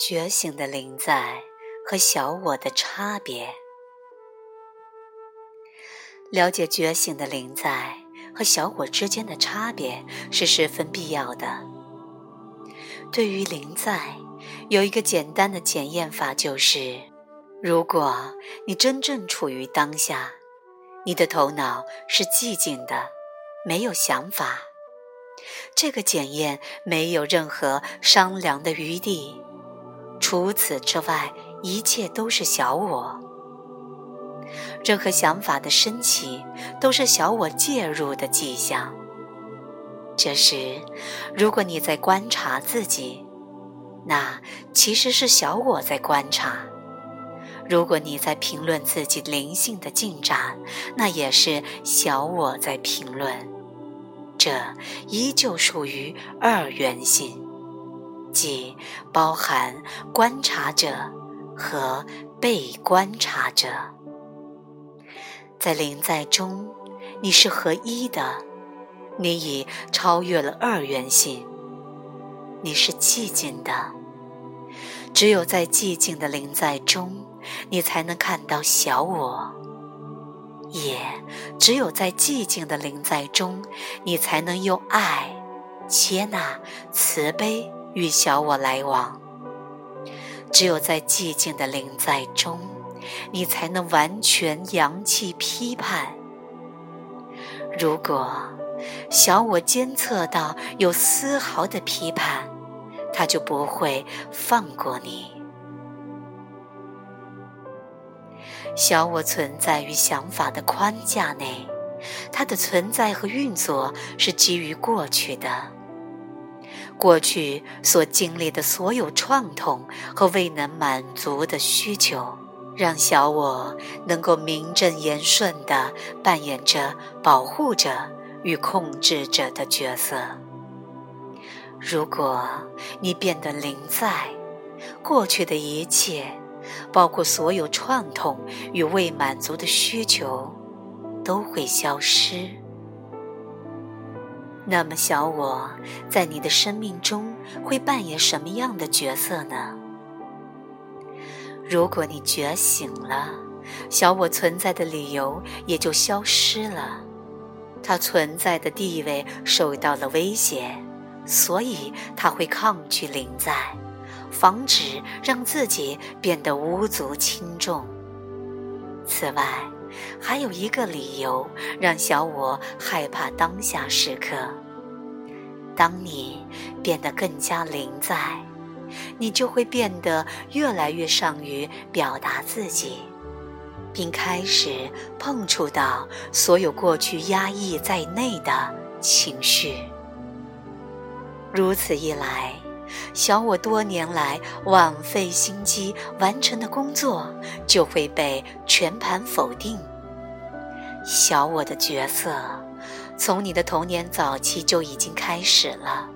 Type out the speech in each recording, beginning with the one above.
觉醒的灵在和小我的差别。了解觉醒的灵在和小我之间的差别是十分必要的。对于灵在，有一个简单的检验法，就是如果你真正处于当下，你的头脑是寂静的，没有想法，这个检验没有任何商量的余地。除此之外，一切都是小我。任何想法的升起，都是小我介入的迹象。这时，如果你在观察自己，那其实是小我在观察；如果你在评论自己灵性的进展，那也是小我在评论。这依旧属于二元性。即包含观察者和被观察者，在灵在中，你是合一的，你已超越了二元性，你是寂静的。只有在寂静的灵在中，你才能看到小我；也只有在寂静的灵在中，你才能用爱、接纳、慈悲。与小我来往，只有在寂静的灵在中，你才能完全扬弃批判。如果小我监测到有丝毫的批判，他就不会放过你。小我存在于想法的框架内，它的存在和运作是基于过去的。过去所经历的所有创痛和未能满足的需求，让小我能够名正言顺地扮演着保护者与控制者的角色。如果你变得灵在，过去的一切，包括所有创痛与未满足的需求，都会消失。那么，小我在你的生命中会扮演什么样的角色呢？如果你觉醒了，小我存在的理由也就消失了，它存在的地位受到了威胁，所以它会抗拒临在，防止让自己变得无足轻重。此外，还有一个理由让小我害怕当下时刻。当你变得更加灵在，你就会变得越来越善于表达自己，并开始碰触到所有过去压抑在内的情绪。如此一来，小我多年来枉费心机完成的工作就会被全盘否定。小我的角色。从你的童年早期就已经开始了，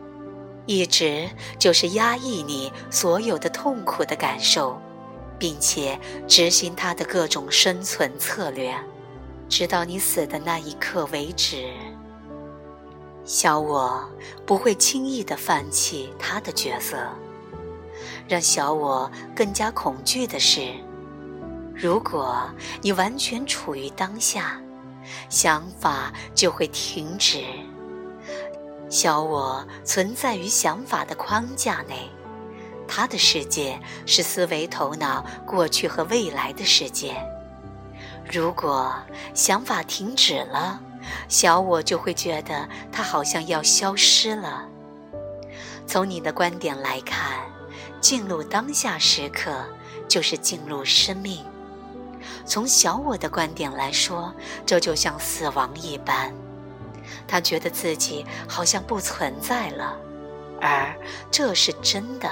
一直就是压抑你所有的痛苦的感受，并且执行它的各种生存策略，直到你死的那一刻为止。小我不会轻易的放弃他的角色。让小我更加恐惧的是，如果你完全处于当下。想法就会停止。小我存在于想法的框架内，他的世界是思维头脑过去和未来的世界。如果想法停止了，小我就会觉得它好像要消失了。从你的观点来看，进入当下时刻就是进入生命。从小我的观点来说，这就像死亡一般。他觉得自己好像不存在了，而这是真的。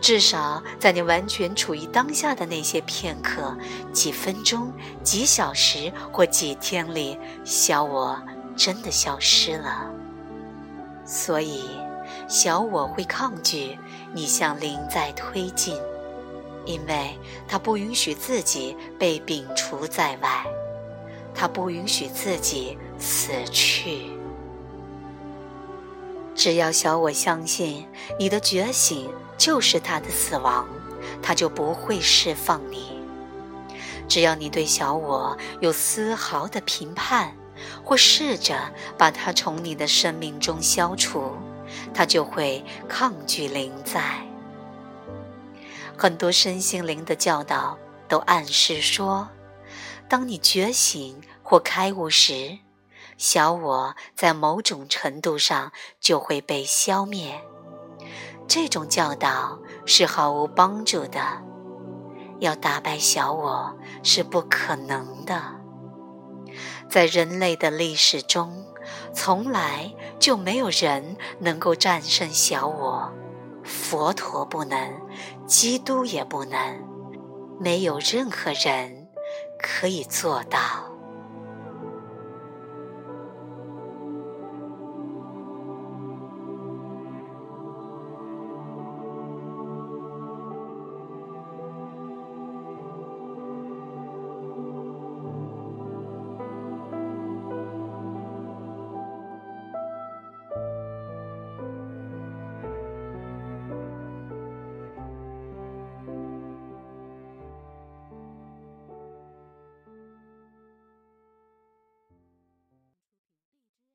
至少在你完全处于当下的那些片刻、几分钟、几小时或几天里，小我真的消失了。所以，小我会抗拒你向灵在推进。因为他不允许自己被摒除在外，他不允许自己死去。只要小我相信你的觉醒就是他的死亡，他就不会释放你。只要你对小我有丝毫的评判，或试着把它从你的生命中消除，它就会抗拒灵在。很多身心灵的教导都暗示说，当你觉醒或开悟时，小我在某种程度上就会被消灭。这种教导是毫无帮助的。要打败小我是不可能的。在人类的历史中，从来就没有人能够战胜小我，佛陀不能，基督也不能，没有任何人可以做到。